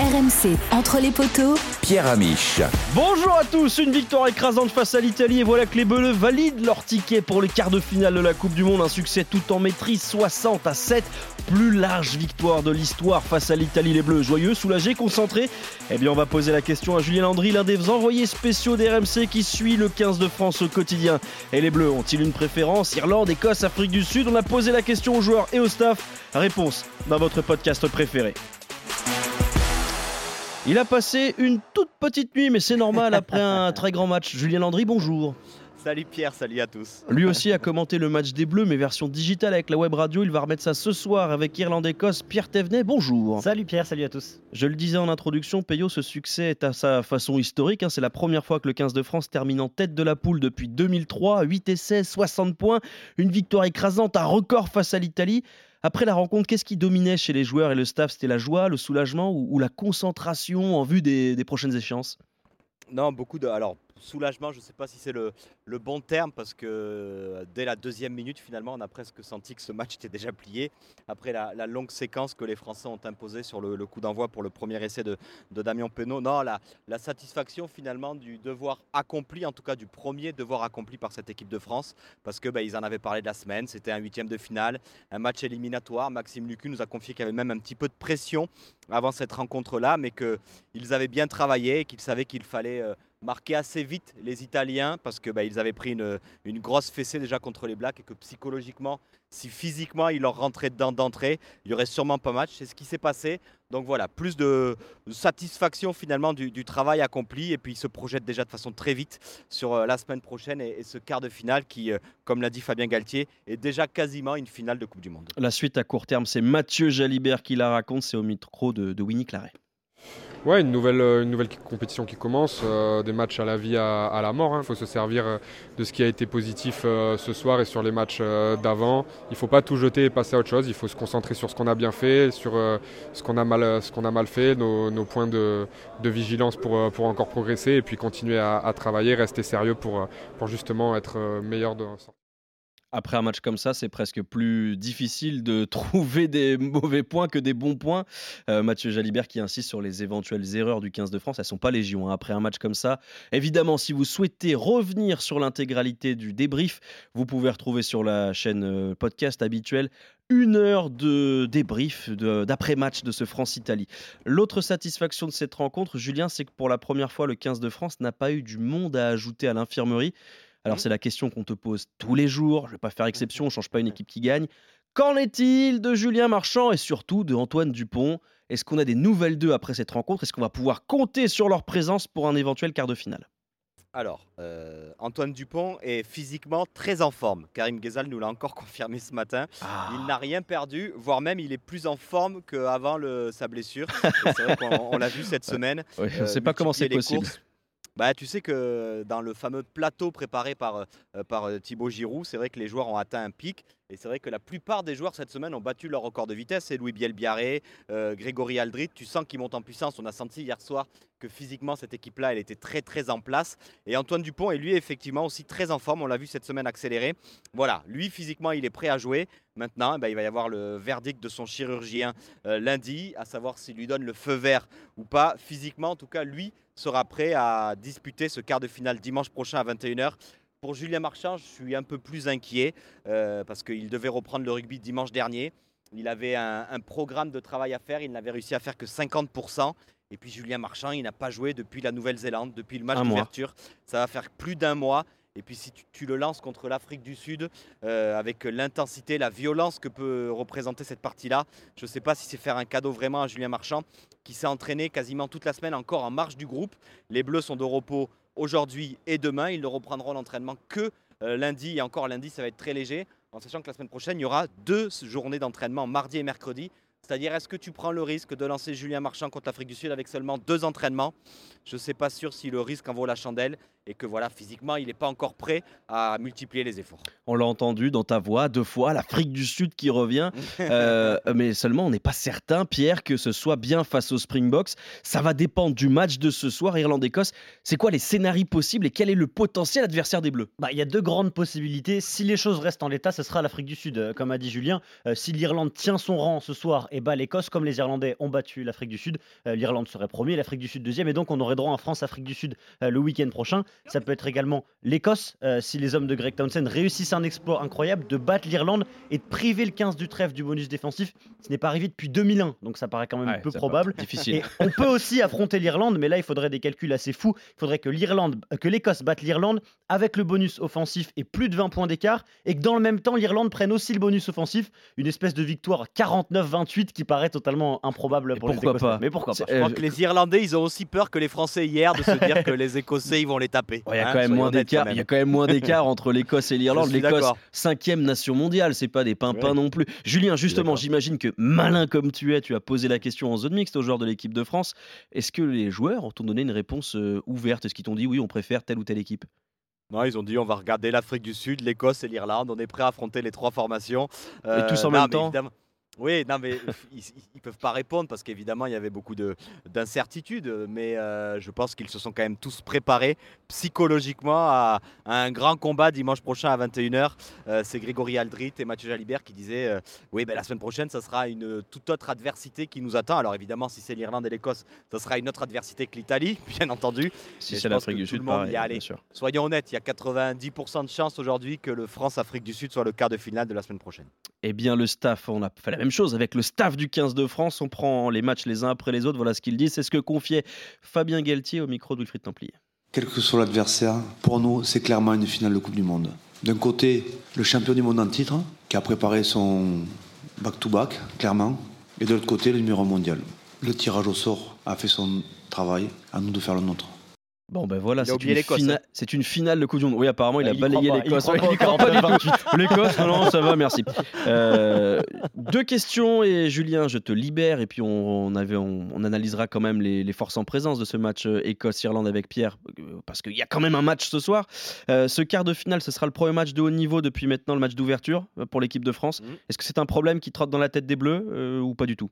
RMC, entre les poteaux, Pierre Amiche. Bonjour à tous, une victoire écrasante face à l'Italie et voilà que les Bleus valident leur ticket pour les quarts de finale de la Coupe du Monde. Un succès tout en maîtrise, 60 à 7. Plus large victoire de l'histoire face à l'Italie. Les Bleus joyeux, soulagés, concentrés. Eh bien, on va poser la question à Julien Landry, l'un des envoyés spéciaux des RMC qui suit le 15 de France au quotidien. Et les Bleus ont-ils une préférence? Irlande, Écosse, Afrique du Sud? On a posé la question aux joueurs et au staff. Réponse dans votre podcast préféré. Il a passé une toute petite nuit, mais c'est normal après un très grand match. Julien Landry, bonjour. Salut Pierre, salut à tous. Lui aussi a commenté le match des Bleus, mais version digitale avec la web radio. Il va remettre ça ce soir avec Irlande-Écosse. Pierre Thévenet, bonjour. Salut Pierre, salut à tous. Je le disais en introduction, Payot, ce succès est à sa façon historique. hein. C'est la première fois que le 15 de France termine en tête de la poule depuis 2003. 8 essais, 60 points. Une victoire écrasante, un record face à l'Italie. Après la rencontre, qu'est-ce qui dominait chez les joueurs et le staff? C'était la joie, le soulagement ou, la concentration en vue des, des prochaines échéances? Non, beaucoup de. Soulagement, je ne sais pas si c'est le, bon terme parce que euh, dès la deuxième minute, finalement, on a presque senti que ce match était déjà plié. Après la, longue séquence que les Français ont imposée sur le, coup d'envoi pour le premier essai de, Damien Penaud. Non, la, la satisfaction finalement du devoir accompli, en tout cas du premier devoir accompli par cette équipe de France parce que bah, ils en avaient parlé de la semaine. C'était un huitième de finale, un match éliminatoire. Maxime Lucu nous a confié qu'il y avait même un petit peu de pression avant cette rencontre-là, mais qu'ils avaient bien travaillé et qu'ils savaient qu'il fallait. euh, marquer assez vite les Italiens parce que bah, avaient pris une, grosse fessée déjà contre les Blacks et que psychologiquement, si physiquement ils leur rentraient dedans d'entrée, il y aurait sûrement pas match. C'est ce qui s'est passé. Donc voilà, plus de satisfaction finalement du, travail accompli et puis ils se projettent déjà de façon très vite sur euh, la semaine prochaine et, et ce quart de finale qui, euh, comme l'a dit Fabien Galtier, est déjà quasiment une finale de Coupe du Monde. La suite à court terme, c'est Mathieu Jalibert qui la raconte. C'est au micro de, de Winnie Claret. Ouais, une nouvelle, euh, une nouvelle compétition qui commence, euh, des matchs à la vie, à, à la mort. Il faut se servir euh, de ce qui a été positif euh, ce soir et sur les matchs euh, d'avant. Il ne faut pas tout jeter et passer à autre chose. Il faut se concentrer sur ce qu'on a bien fait, sur euh, ce qu'on a, mal- ce qu'on a mal fait, nos, nos points de, de vigilance pour, pour encore progresser et puis continuer à, à travailler, rester sérieux pour, pour justement être meilleur de Après un match comme ça, c'est presque plus difficile de trouver des mauvais points que des bons points. Euh, Mathieu Jalibert qui insiste sur les éventuelles erreurs du 15 de France, elles sont pas légion hein, après un match comme ça. Évidemment, si vous souhaitez revenir sur l'intégralité du débrief, vous pouvez retrouver sur la chaîne euh, podcast habituelle une heure de débrief de- d'après-match de ce France-Italie. L'autre satisfaction de cette rencontre, Julien, c'est que pour la première fois, le 15 de France n'a pas eu du monde à ajouter à l'infirmerie. Alors c'est la question qu'on te pose tous les jours, je ne vais pas faire exception, on ne change pas une équipe qui gagne. Qu'en est-il de Julien Marchand et surtout de Antoine Dupont? Est-ce qu'on a des nouvelles d'eux après cette rencontre? Est-ce qu'on va pouvoir compter sur leur présence pour un éventuel quart de finale? Alors, euh, Antoine Dupont est physiquement très en forme. Karim Ghezal nous l'a encore confirmé ce matin. Il n'a rien perdu, voire même il est plus en forme qu'avant sa blessure. C'est vrai qu'on on l'a vu cette semaine. Ouais, Je ne euh, sais pas comment c'est possible. courses. Bah, tu sais que dans le fameux plateau préparé par, euh, par Thibaut Giroud, c'est vrai que les joueurs ont atteint un pic. Et c'est vrai que la plupart des joueurs cette semaine ont battu leur record de vitesse. C'est Louis Bielbiarré, euh, Grégory Aldrit. Tu sens qu'ils montent en puissance. On a senti hier soir que physiquement, cette équipe-là, elle était très très en place. Et Antoine Dupont est lui effectivement aussi très en forme. On l'a vu cette semaine accéléré. Voilà, lui physiquement, il est prêt à jouer. Maintenant, eh ben, il va y avoir le verdict de son chirurgien lundi, à savoir s'il lui donne le feu vert ou pas. Physiquement, en tout cas, lui sera prêt à disputer ce quart de finale dimanche prochain à 21h. Pour Julien Marchand, je suis un peu plus inquiet euh, parce qu'il devait reprendre le rugby dimanche dernier. Il avait un, un programme de travail à faire, il n'avait réussi à faire que 50%. Et puis Julien Marchand, il n'a pas joué depuis la Nouvelle-Zélande, depuis le match d'ouverture. Ça va faire plus d'un mois. Et puis si tu, tu le lances contre l'Afrique du Sud, euh, avec l'intensité, la violence que peut représenter cette partie-là, je ne sais pas si c'est faire un cadeau vraiment à Julien Marchand, qui s'est entraîné quasiment toute la semaine encore en marge du groupe. Les Bleus sont de repos aujourd'hui et demain. Ils ne reprendront l'entraînement que euh, lundi. Et encore lundi, ça va être très léger, en sachant que la semaine prochaine, il y aura deux journées d'entraînement, mardi et mercredi. C'est-à-dire, est-ce que tu prends le risque de lancer Julien Marchand contre l'Afrique du Sud avec seulement deux entraînements? Je ne sais pas sûr si le risque en vaut la chandelle. Et que voilà, physiquement, il n'est pas encore prêt à multiplier les efforts. On l'a entendu dans ta voix deux fois, l'Afrique du Sud qui revient. Euh, mais seulement, on n'est pas certain, Pierre, que ce soit bien face aux Springboks. Ça va dépendre du match de ce soir, Irlande-Écosse. C'est quoi les scénarios possibles et quel est le potentiel adversaire des Bleus? Bah, Il y a deux grandes possibilités. Si les choses restent en l'état, ce sera l'Afrique du Sud, euh, comme a dit Julien. Euh, si l'Irlande tient son rang ce soir et bat l'Écosse, comme les Irlandais ont battu l'Afrique du Sud, l'Irlande serait premier, l'Afrique du Sud deuxième. Et donc, on aurait droit à France-Afrique du Sud le week-end prochain. Ça peut être également l'Écosse, si les hommes de Greg Townsend réussissent un exploit incroyable de battre l'Irlande et de priver le 15 du trèfle du bonus défensif. Ce n'est pas arrivé depuis 2001, donc ça paraît quand même peu probable. Difficile. on peut aussi affronter l'Irlande, mais là il faudrait des calculs assez fous. Il faudrait que l'Irlande, que l'Écosse batte l'Irlande avec le bonus offensif et plus de 20 points d'écart, et que dans le même temps l'Irlande prenne aussi le bonus offensif, une espèce de victoire 49-28 qui paraît totalement improbable pour pourquoi les Pas. Mais pourquoi pas Je crois que les Irlandais, ils ont aussi peur que les Français hier de se dire que les Écossais, ils vont les taper. Il y a quand même moins d'écart. Il y a quand même moins d'écart entre l'Écosse et l'Irlande. L'Écosse, cinquième nation mondiale, c'est pas des pimpins non plus. Julien, justement, j'imagine que malin comme tu es, tu as posé la question en zone mixte aux joueurs de l'équipe de France. Est-ce que les joueurs ont donné une réponse euh, ouverte? Est-ce qu'ils t'ont dit oui, on préfère telle ou telle équipe? Non, ils ont dit on va regarder l'Afrique du Sud, l'Écosse et l'Irlande. On est prêt à affronter les trois formations. et tous en non, même temps? Oui, non, mais ils ne peuvent pas répondre parce qu'évidemment, il y avait beaucoup d'incertitudes. Mais euh, je pense qu'ils se sont quand même tous préparés psychologiquement à, un grand combat dimanche prochain à 21h. Euh, c'est Grégory Aldrit et Mathieu Jalibert qui disaient euh, Oui, ben, la semaine prochaine, ça sera une toute autre adversité qui nous attend. Alors évidemment, si c'est l'Irlande et l'Écosse, ça sera une autre adversité que l'Italie, bien entendu. Si c'est l'Afrique du Sud, pareil, bien sûr. Soyons honnêtes, il y a 90% de chances aujourd'hui que le France-Afrique du Sud soit le quart de finale de la semaine prochaine. Eh bien, le staff, on a fait la même chose avec le staff du 15 de France. On prend les matchs les uns après les autres. Voilà ce qu'il dit. C'est ce que confiait Fabien Galtier au micro de Templier. Quel que soit l'adversaire, pour nous, c'est clairement une finale de Coupe du Monde. D'un côté, le champion du monde en titre, qui a préparé son back-to-back, clairement. Et de l'autre côté, le numéro mondial. Le tirage au sort a fait son travail, à nous de faire le nôtre. Bon ben voilà, c'est une, hein. c'est une, finale de Coupe du Monde. Oui, apparemment, il a Il balayé l'Écosse. L'Écosse, non, non, ça va, merci. Euh, deux questions et Julien, je te libère et puis on, on avait, on, on analysera quand même les, les, forces en présence de ce match euh, Écosse-Irlande avec Pierre euh, parce qu'il y a quand même un match ce soir. Euh, ce quart de finale, ce sera le premier match de haut niveau depuis maintenant le match d'ouverture pour l'équipe de France. Mmh. Est-ce que c'est un problème qui trotte dans la tête des Bleus euh, ou pas du tout?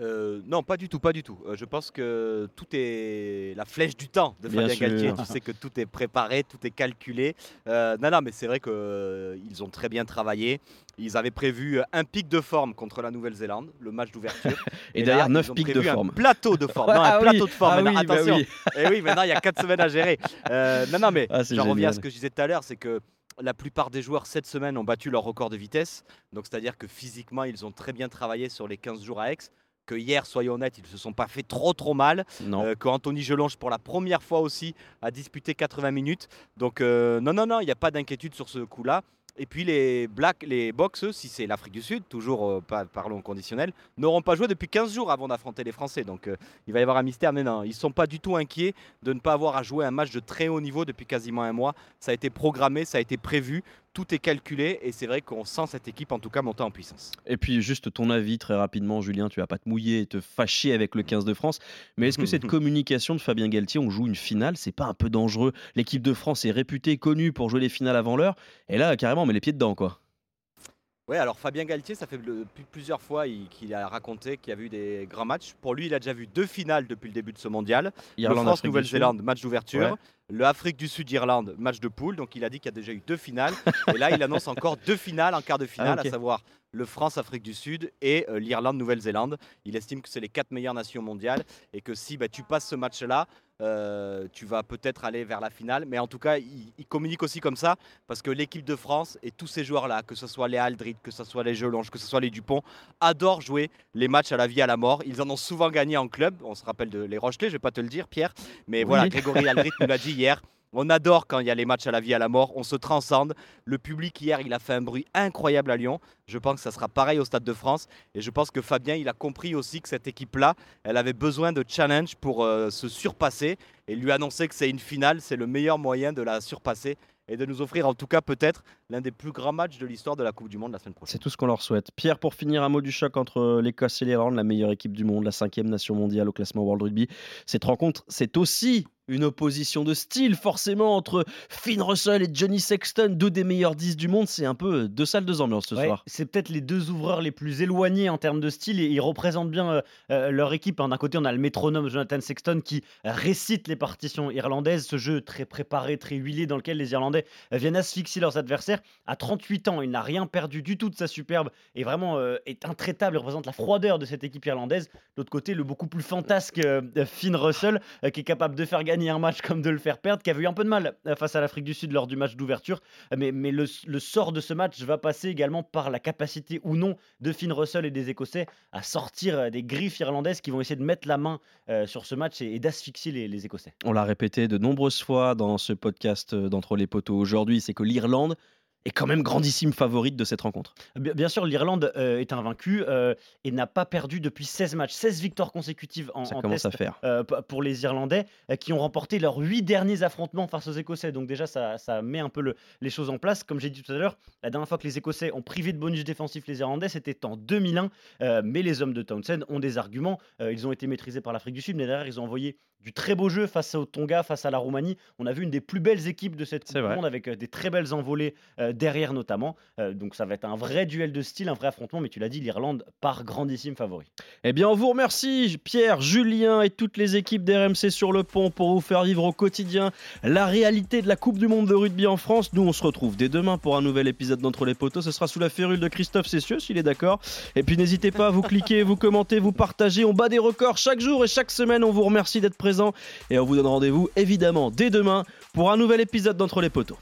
Euh, non, pas du tout, pas du tout. Euh, je pense que tout est la flèche du temps de Fabien Galtier. Tu sais que tout est préparé, tout est calculé. Euh, non, non, mais c'est vrai qu'ils ont très bien travaillé. Ils avaient prévu un pic de forme contre la Nouvelle-Zélande, le match d'ouverture. Et, Et d'ailleurs, 9 pics de forme. Un plateau de forme. Non, ah un plateau oui. de forme. Ah oui, bah attention. oui. Et oui, maintenant, il y a 4 semaines à gérer. Non, non, mais Ah, j'en reviens à ce que je disais tout à l'heure, c'est que la plupart des joueurs cette semaine ont battu leur record de vitesse. Donc, c'est-à-dire que physiquement, ils ont très bien travaillé sur les 15 jours à Aix. Que hier, soyons honnêtes, ils ne se sont pas fait trop trop mal. Non. Euh, que Anthony Gelonge, pour la première fois aussi, a disputé 80 minutes. Donc, euh, non, non, non, il n'y a pas d'inquiétude sur ce coup-là. Et puis les Blacks, les Box, si c'est l'Afrique du Sud, toujours euh, pas, parlons conditionnel, n'auront pas joué depuis 15 jours avant d'affronter les Français. Donc euh, il va y avoir un mystère. Mais non, ils ne sont pas du tout inquiets de ne pas avoir à jouer un match de très haut niveau depuis quasiment un mois. Ça a été programmé, ça a été prévu, tout est calculé. Et c'est vrai qu'on sent cette équipe en tout cas monter en puissance. Et puis juste ton avis très rapidement, Julien, tu vas pas te mouiller et te fâcher avec le 15 de France, mais est-ce que cette communication de Fabien Galtier, on joue une finale, c'est pas un peu dangereux? L'équipe de France est réputée, connue pour jouer les finales avant l'heure, et là carrément on met les pieds dedans quoi. Oui, alors Fabien Galtier, ça fait plusieurs fois il- qu'il a raconté qu'il y a eu des grands matchs. Pour lui, il a déjà vu deux finales depuis le début de ce mondial. France-Nouvelle-Zélande, match d'ouverture. Ouais. Le Afrique du Sud-Irlande, match de poule. Donc il a dit qu'il y a déjà eu deux finales. et là, il annonce encore deux finales en quart de finale, Ah, à savoir le France-Afrique du Sud et euh, l'Irlande-Nouvelle-Zélande. Il estime que c'est les quatre meilleures nations mondiales et que si bah, tu passes ce match-là, euh, tu vas peut-être aller vers la finale. Mais en tout cas, il, il communique aussi comme ça parce que l'équipe de France et tous ces joueurs-là, que ce soit les Aldrit, que ce soit les Gelonge, que ce soit les Dupont, adorent jouer les matchs à la vie, à la mort. Ils en ont souvent gagné en club. On se rappelle de les Rochelais, je vais pas te le dire, Pierre. Mais Oui. voilà, Grégory Aldrit nous l'a dit On adore quand il y a les matchs à la vie, à la mort. On se transcende. Le public hier, il a fait un bruit incroyable à Lyon. Je pense que ça sera pareil au Stade de France. Et je pense que Fabien, il a compris aussi que cette équipe-là, elle avait besoin de challenge pour euh, se surpasser. Et lui annoncer que c'est une finale, c'est le meilleur moyen de la surpasser et de nous offrir en tout cas peut-être l'un des plus grands matchs de l'histoire de la Coupe du Monde la semaine prochaine. C'est tout ce qu'on leur souhaite. Pierre, pour finir, un mot du choc entre l'Écosse et l'Irlande, la meilleure équipe du monde, la cinquième nation mondiale au classement World Rugby. Cette rencontre, c'est aussi une opposition de style forcément entre Finn Russell et Johnny Sexton, deux des meilleurs 10 du monde. C'est un peu deux salles, deux ambiances ce Ouais, soir. c'est peut-être les deux ouvreurs les plus éloignés en termes de style et ils représentent bien euh, euh, leur équipe. hein. D'un côté, on a le métronome Jonathan Sexton qui récite les partitions irlandaises, ce jeu très préparé, très huilé dans lequel les Irlandais euh, viennent asphyxier leurs adversaires. À 38 ans, il n'a rien perdu du tout de sa superbe et vraiment euh, est intraitable. Il représente la froideur de cette équipe irlandaise. De l'autre côté, le beaucoup plus fantasque euh, Finn Russell euh, qui est capable de faire gagner un match comme de le faire perdre, qui avait eu un peu de mal euh, face à l'Afrique du Sud lors du match d'ouverture. Mais, mais le, sort de ce match va passer également par la capacité ou non de Finn Russell et des Écossais à sortir euh, des griffes irlandaises qui vont essayer de mettre la main euh, sur ce match et, d'asphyxier les, Écossais. On l'a répété de nombreuses fois dans ce podcast d'Entre les poteaux aujourd'hui, c'est que l'Irlande est quand même grandissime favorite de cette rencontre. Bien, sûr, l'Irlande euh, est invaincue euh, et n'a pas perdu depuis 16 matchs, 16 victoires consécutives en, Ça en test. à faire. euh, pour les Irlandais qui ont remporté leurs huit derniers affrontements face aux Écossais. Donc déjà, ça, ça met un peu le- les choses en place. Comme j'ai dit tout à l'heure, la dernière fois que les Écossais ont privé de bonus défensifs les Irlandais, c'était en 2001. Euh, mais les hommes de Townsend ont des arguments. Ils ont été maîtrisés par l'Afrique du Sud, mais derrière, ils ont envoyé du très beau jeu face au Tonga, face à la Roumanie. On a vu une des plus belles équipes de cette Coupe du. Monde avec des très belles envolées derrière notamment. Euh, donc ça va être un vrai duel de style, un vrai affrontement. Mais tu l'as dit, l'Irlande part grandissime favori. Eh bien, on vous remercie, Pierre, Julien et toutes les équipes d'RMC sur le pont pour vous faire vivre au quotidien la réalité de la Coupe du Monde de rugby en France. Nous, on se retrouve dès demain pour un nouvel épisode d'Entre les poteaux. Ce sera sous la férule de Christophe Cessieux, s'il est d'accord. Et puis, n'hésitez pas à vous cliquer, vous commenter, vous partager. On bat des records chaque jour et chaque semaine. On vous remercie d'être présent et on vous donne rendez-vous évidemment dès demain pour un nouvel épisode d'Entre les poteaux.